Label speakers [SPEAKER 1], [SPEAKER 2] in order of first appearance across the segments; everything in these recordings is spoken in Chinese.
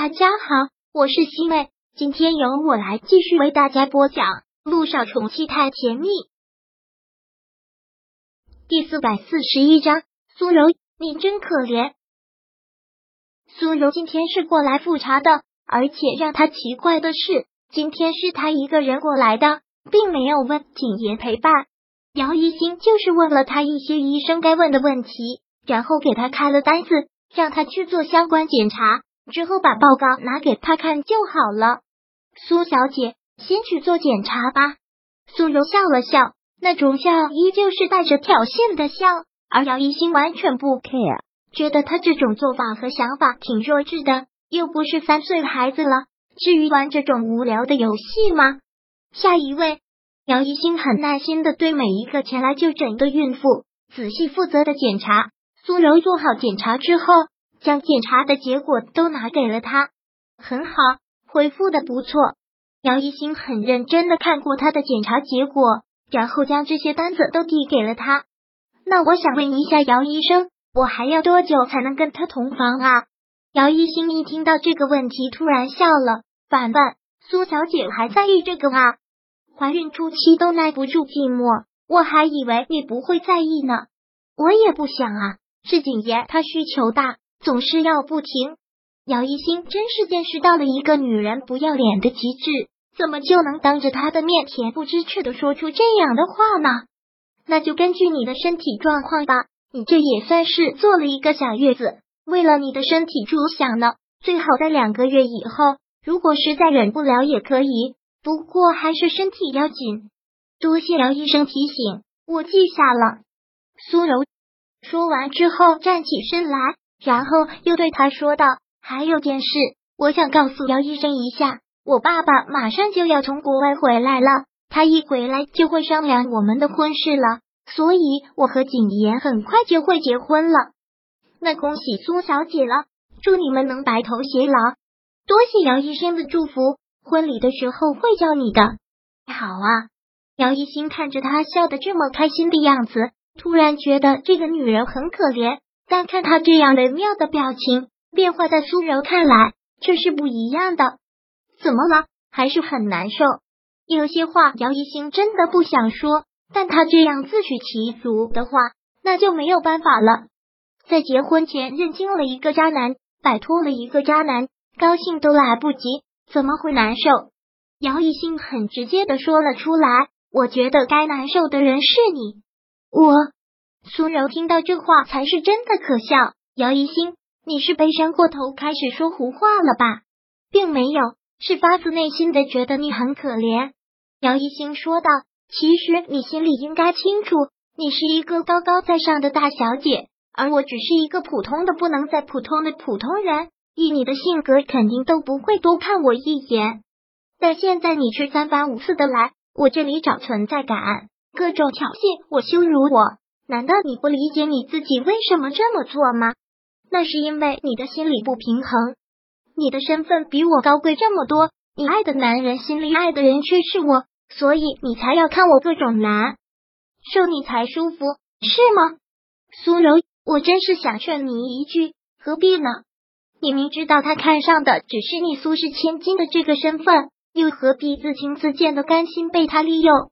[SPEAKER 1] 大家好，我是西妹，今天由我来继续为大家播讲《路上宠妻太甜蜜》第四百四十一章。苏柔，你真可怜。苏柔今天是过来复查的，而且让他奇怪的是，今天是他一个人过来的，并没有问景言陪伴。姚一新就是问了他一些医生该问的问题，然后给他开了单子，让他去做相关检查。之后把报告拿给他看就好了。苏小姐，先去做检查吧。苏柔笑了笑，那种笑依旧是带着挑衅的笑，而姚一新完全不 care，觉得他这种做法和想法挺弱智的，又不是三岁孩子了，至于玩这种无聊的游戏吗？下一位，姚一新很耐心的对每一个前来就诊的孕妇仔细负责的检查。苏柔做好检查之后。将检查的结果都拿给了他，很好，回复的不错。姚一新很认真的看过他的检查结果，然后将这些单子都递给了他。那我想问一下姚医生，我还要多久才能跟他同房啊？姚一新一听到这个问题，突然笑了。反问，苏小姐还在意这个啊？怀孕初期都耐不住寂寞，我还以为你不会在意呢。我也不想啊，是景言他需求大。总是要不停，姚一新真是见识到了一个女人不要脸的极致，怎么就能当着他的面恬不知耻的说出这样的话呢？那就根据你的身体状况吧，你这也算是坐了一个小月子，为了你的身体着想呢。最好在两个月以后，如果实在忍不了也可以，不过还是身体要紧。多谢姚医生提醒，我记下了。苏柔说完之后站起身来。然后又对他说道：“还有件事，我想告诉姚医生一下。我爸爸马上就要从国外回来了，他一回来就会商量我们的婚事了，所以我和景言很快就会结婚了。那恭喜苏小姐了，祝你们能白头偕老。多谢姚医生的祝福，婚礼的时候会叫你的。好啊。”姚一新看着他笑得这么开心的样子，突然觉得这个女人很可怜。但看他这样微妙的表情变化，在苏柔看来却是不一样的。怎么了？还是很难受？有些话姚一星真的不想说，但他这样自取其辱的话，那就没有办法了。在结婚前认清了一个渣男，摆脱了一个渣男，高兴都来不及，怎么会难受？姚一星很直接的说了出来：“我觉得该难受的人是你，我。”苏柔听到这话，才是真的可笑。姚一星，你是悲伤过头，开始说胡话了吧？并没有，是发自内心的觉得你很可怜。姚一星说道：“其实你心里应该清楚，你是一个高高在上的大小姐，而我只是一个普通的不能再普通的普通人。以你的性格，肯定都不会多看我一眼。但现在你却三番五次的来我这里找存在感，各种挑衅我，羞辱我。”难道你不理解你自己为什么这么做吗？那是因为你的心理不平衡，你的身份比我高贵这么多，你爱的男人心里爱的人却是我，所以你才要看我各种难受，你才舒服是吗？苏柔，我真是想劝你一句，何必呢？你明知道他看上的只是你苏氏千金的这个身份，又何必自轻自贱的甘心被他利用？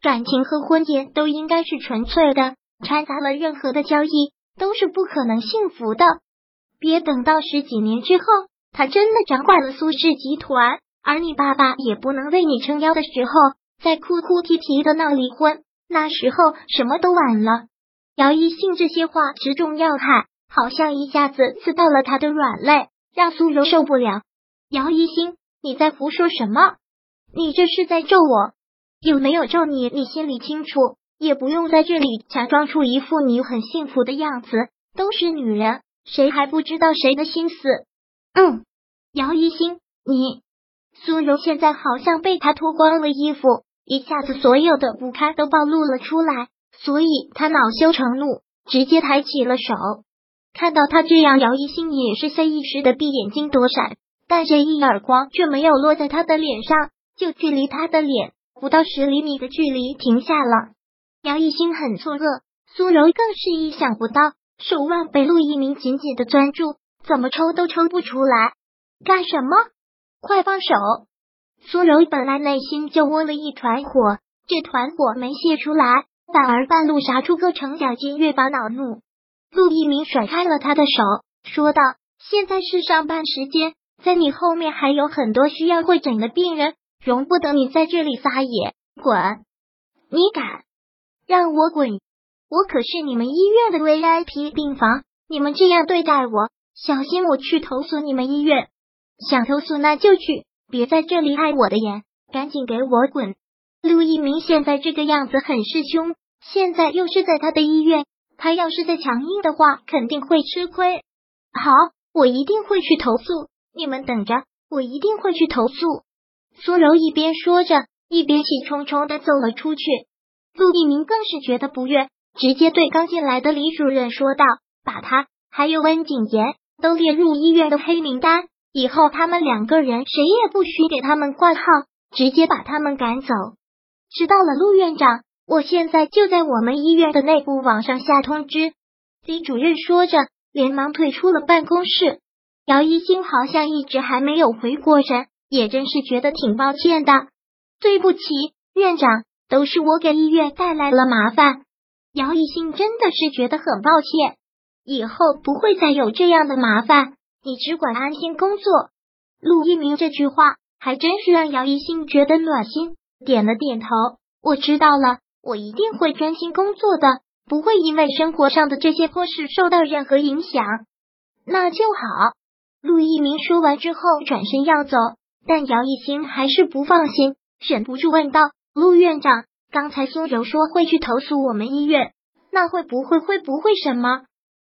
[SPEAKER 1] 感情和婚姻都应该是纯粹的。掺杂了任何的交易都是不可能幸福的。别等到十几年之后，他真的掌管了苏氏集团，而你爸爸也不能为你撑腰的时候，再哭哭啼啼的闹离婚，那时候什么都晚了。姚一信这些话直中要害，好像一下子刺到了他的软肋，让苏柔受不了。姚一星，你在胡说什么？你这是在咒我？有没有咒你？你心里清楚。也不用在这里假装出一副你很幸福的样子，都是女人，谁还不知道谁的心思？嗯，姚一星，你苏柔现在好像被他脱光了衣服，一下子所有的不堪都暴露了出来，所以他恼羞成怒，直接抬起了手。看到他这样，姚一星也是下意识的闭眼睛躲闪，但这一耳光却没有落在他的脸上，就距离他的脸不到十厘米的距离停下了。杨一星很错愕，苏柔更是意想不到，手腕被陆一鸣紧紧的攥住，怎么抽都抽不出来。干什么？快放手！苏柔本来内心就窝了一团火，这团火没泄出来，反而半路杀出个程咬金，越发恼怒。陆一鸣甩开了他的手，说道：“现在是上班时间，在你后面还有很多需要会诊的病人，容不得你在这里撒野。滚！你敢让我滚？我可是你们医院的 VIP 病房，你们这样对待我，小心我去投诉你们医院。想投诉那就去。”别在这里碍我的眼，赶紧给我滚！陆一鸣现在这个样子很是凶，现在又是在他的医院，他要是再强硬的话，肯定会吃亏。好，我一定会去投诉，你们等着，我一定会去投诉。苏柔一边说着，一边气冲冲的走了出去。陆一鸣更是觉得不悦，直接对刚进来的李主任说道：“把他还有温景言都列入医院的黑名单。”以后他们两个人谁也不许给他们挂号，直接把他们赶走。知道了，陆院长，我现在就在我们医院的内部网上下通知。李主任说着，连忙退出了办公室。姚一星好像一直还没有回过神，也真是觉得挺抱歉的。对不起，院长，都是我给医院带来了麻烦。姚一星真的是觉得很抱歉，以后不会再有这样的麻烦。你只管安心工作。陆一鸣这句话还真是让姚一星觉得暖心，点了点头。我知道了，我一定会专心工作的，不会因为生活上的这些破事受到任何影响。那就好。陆一鸣说完之后转身要走，但姚一星还是不放心，忍不住问道：“陆院长，刚才苏柔说会去投诉我们医院，那会不会会不会什么？”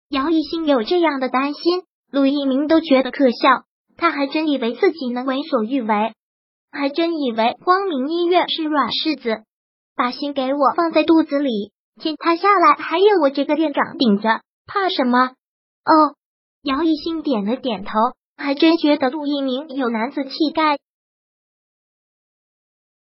[SPEAKER 1] 姚一星有这样的担心。陆一鸣都觉得可笑，他还真以为自己能为所欲为，还真以为光明医院是软柿子，把心给我放在肚子里，天塌下来还有我这个店长顶着，怕什么？哦，姚一兴点了点头，还真觉得陆一鸣有男子气概。